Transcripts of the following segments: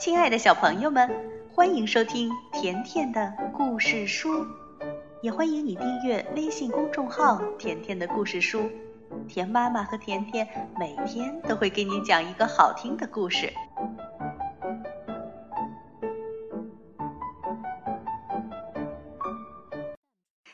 亲爱的小朋友们，欢迎收听甜甜的故事书，也欢迎你订阅微信公众号“甜甜的故事书”。甜妈妈和甜甜每天都会给你讲一个好听的故事。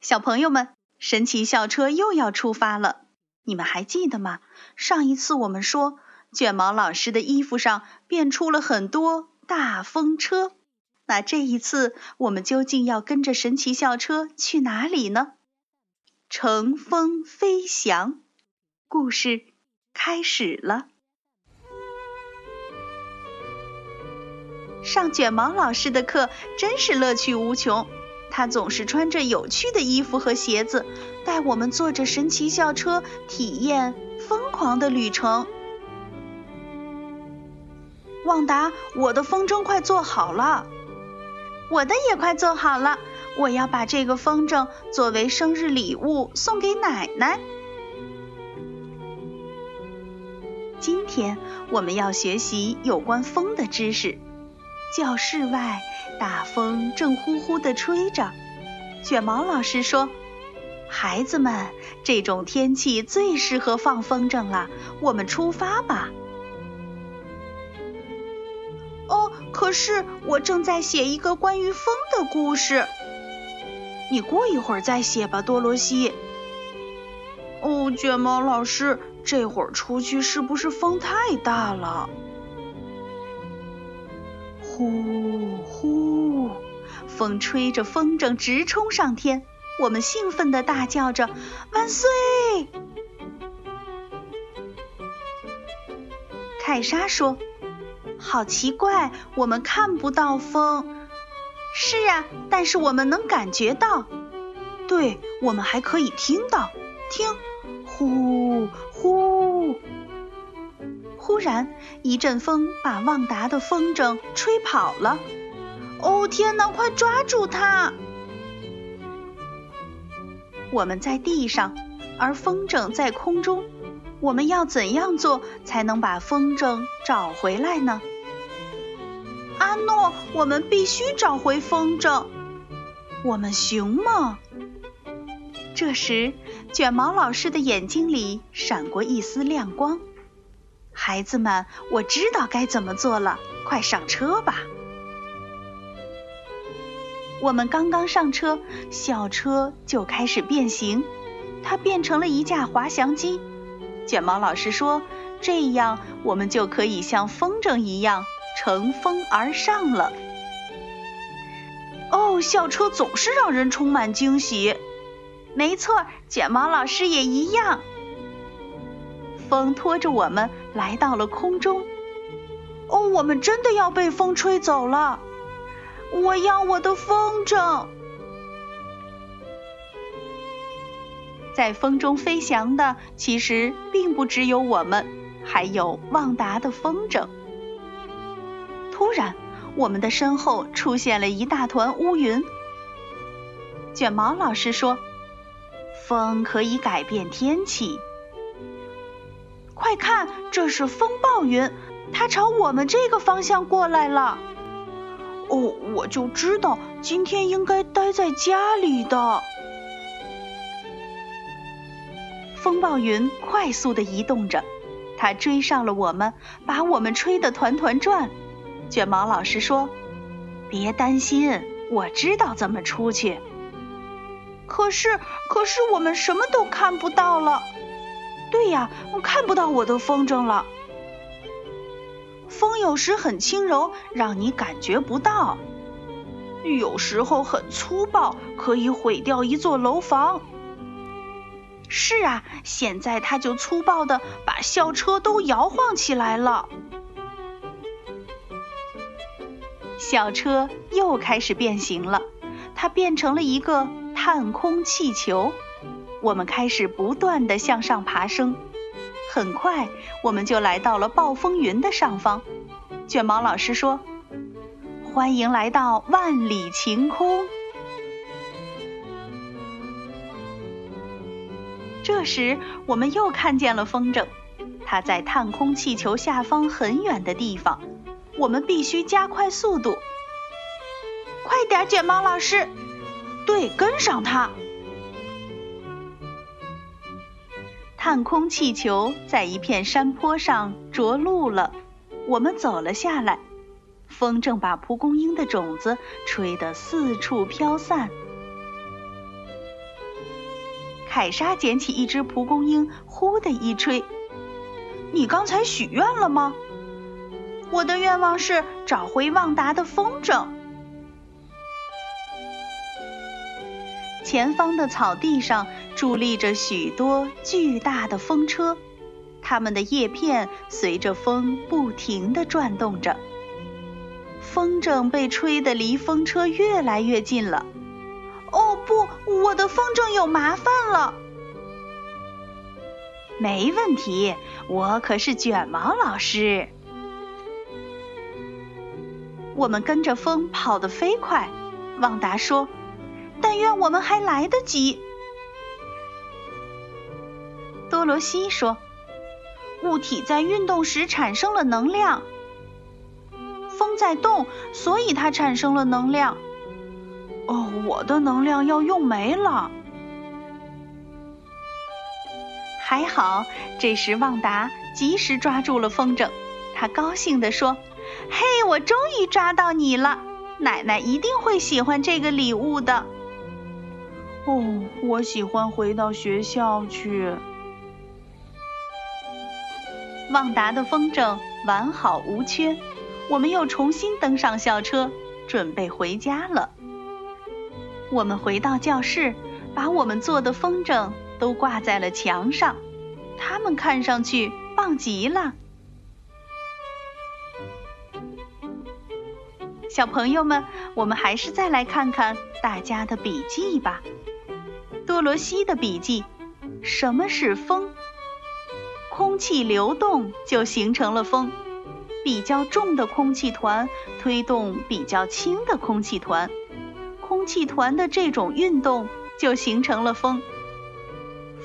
小朋友们，神奇校车又要出发了，你们还记得吗？上一次我们说。卷毛老师的衣服上变出了很多大风车，那这一次我们究竟要跟着神奇校车去哪里呢？乘风飞翔，故事开始了。上卷毛老师的课真是乐趣无穷，他总是穿着有趣的衣服和鞋子，带我们坐着神奇校车体验疯狂的旅程。旺达，我的风筝快做好了，我的也快做好了。我要把这个风筝作为生日礼物送给奶奶。今天我们要学习有关风的知识。教室外，大风正呼呼地吹着。卷毛老师说：“孩子们，这种天气最适合放风筝了。我们出发吧。”可是我正在写一个关于风的故事，你过一会儿再写吧，多罗西。哦，卷毛老师，这会儿出去是不是风太大了？呼呼，风吹着风筝直冲上天，我们兴奋地大叫着万岁！凯莎说。好奇怪，我们看不到风。是啊，但是我们能感觉到。对，我们还可以听到。听，呼呼。忽然，一阵风把旺达的风筝吹跑了。哦，天哪！快抓住它！我们在地上，而风筝在空中。我们要怎样做才能把风筝找回来呢？阿诺，我们必须找回风筝。我们行吗？这时，卷毛老师的眼睛里闪过一丝亮光。孩子们，我知道该怎么做了，快上车吧！我们刚刚上车，校车就开始变形，它变成了一架滑翔机。卷毛老师说：“这样我们就可以像风筝一样乘风而上了。”哦，校车总是让人充满惊喜。没错，卷毛老师也一样。风拖着我们来到了空中。哦，我们真的要被风吹走了！我要我的风筝。在风中飞翔的其实并不只有我们，还有旺达的风筝。突然，我们的身后出现了一大团乌云。卷毛老师说：“风可以改变天气。”快看，这是风暴云，它朝我们这个方向过来了。哦，我就知道今天应该待在家里的。风暴云快速地移动着，它追上了我们，把我们吹得团团转。卷毛老师说：“别担心，我知道怎么出去。”可是，可是我们什么都看不到了。对呀，我看不到我的风筝了。风有时很轻柔，让你感觉不到；有时候很粗暴，可以毁掉一座楼房。是啊，现在它就粗暴的把校车都摇晃起来了。校车又开始变形了，它变成了一个探空气球。我们开始不断的向上爬升，很快我们就来到了暴风云的上方。卷毛老师说：“欢迎来到万里晴空。”这时，我们又看见了风筝，它在探空气球下方很远的地方。我们必须加快速度。快点，卷毛老师！对，跟上它。探空气球在一片山坡上着陆了，我们走了下来。风筝把蒲公英的种子吹得四处飘散。凯莎捡起一只蒲公英，呼的一吹。你刚才许愿了吗？我的愿望是找回旺达的风筝。前方的草地上伫立着许多巨大的风车，它们的叶片随着风不停地转动着。风筝被吹得离风车越来越近了。哦不，我的风筝有麻烦了。没问题，我可是卷毛老师。我们跟着风跑得飞快。旺达说：“但愿我们还来得及。”多罗西说：“物体在运动时产生了能量。风在动，所以它产生了能量。哦，我的能量要用没了。”还好，这时旺达及时抓住了风筝。他高兴地说：“嘿，我终于抓到你了！奶奶一定会喜欢这个礼物的。”哦，我喜欢回到学校去。旺达的风筝完好无缺，我们又重新登上校车，准备回家了。我们回到教室，把我们做的风筝。都挂在了墙上，它们看上去棒极了。小朋友们，我们还是再来看看大家的笔记吧。多罗西的笔记：什么是风？空气流动就形成了风。比较重的空气团推动比较轻的空气团，气团的这种运动就形成了风。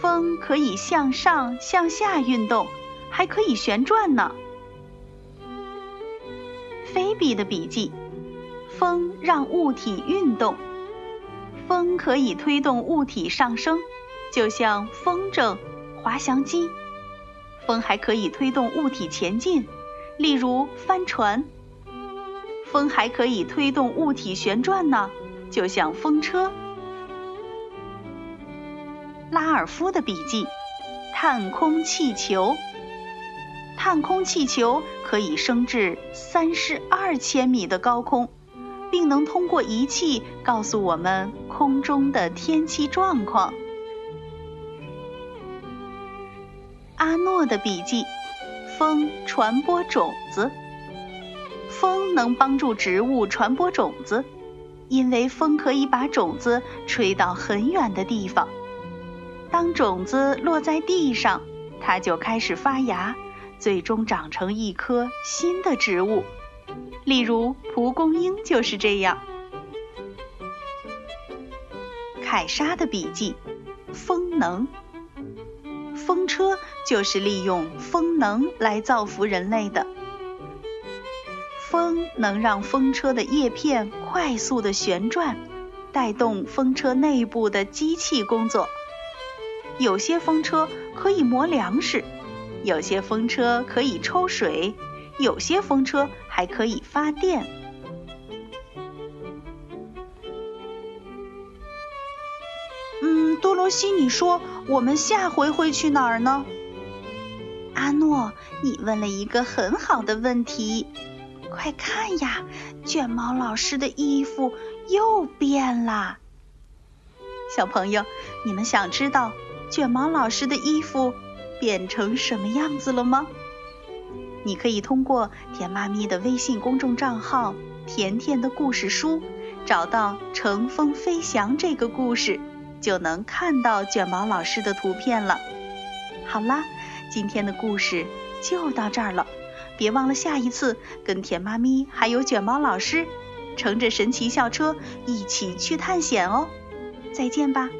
风可以向上、向下运动，还可以旋转呢。菲比的笔记：风让物体运动，风可以推动物体上升，就像风筝、滑翔机。风还可以推动物体前进，例如帆船。风还可以推动物体旋转呢，就像风车。拉尔夫的笔记：探空气球。探空气球可以升至三十二千米的高空，并能通过仪器告诉我们空中的天气状况。阿诺的笔记：风传播种子。风能帮助植物传播种子，因为风可以把种子吹到很远的地方。当种子落在地上，它就开始发芽，最终长成一棵新的植物。例如，蒲公英就是这样。凯莎的笔记：风能。风车就是利用风能来造福人类的。风能让风车的叶片快速的旋转，带动风车内部的机器工作。有些风车可以磨粮食，有些风车可以抽水，有些风车还可以发电。嗯，多罗西，你说我们下回会去哪儿呢？阿诺，你问了一个很好的问题。快看呀，卷毛老师的衣服又变了。小朋友，你们想知道？卷毛老师的衣服变成什么样子了吗？你可以通过甜妈咪的微信公众账号“甜甜的故事书”找到《乘风飞翔》这个故事，就能看到卷毛老师的图片了。好啦，今天的故事就到这儿了，别忘了下一次跟甜妈咪还有卷毛老师乘着神奇校车一起去探险哦！再见吧。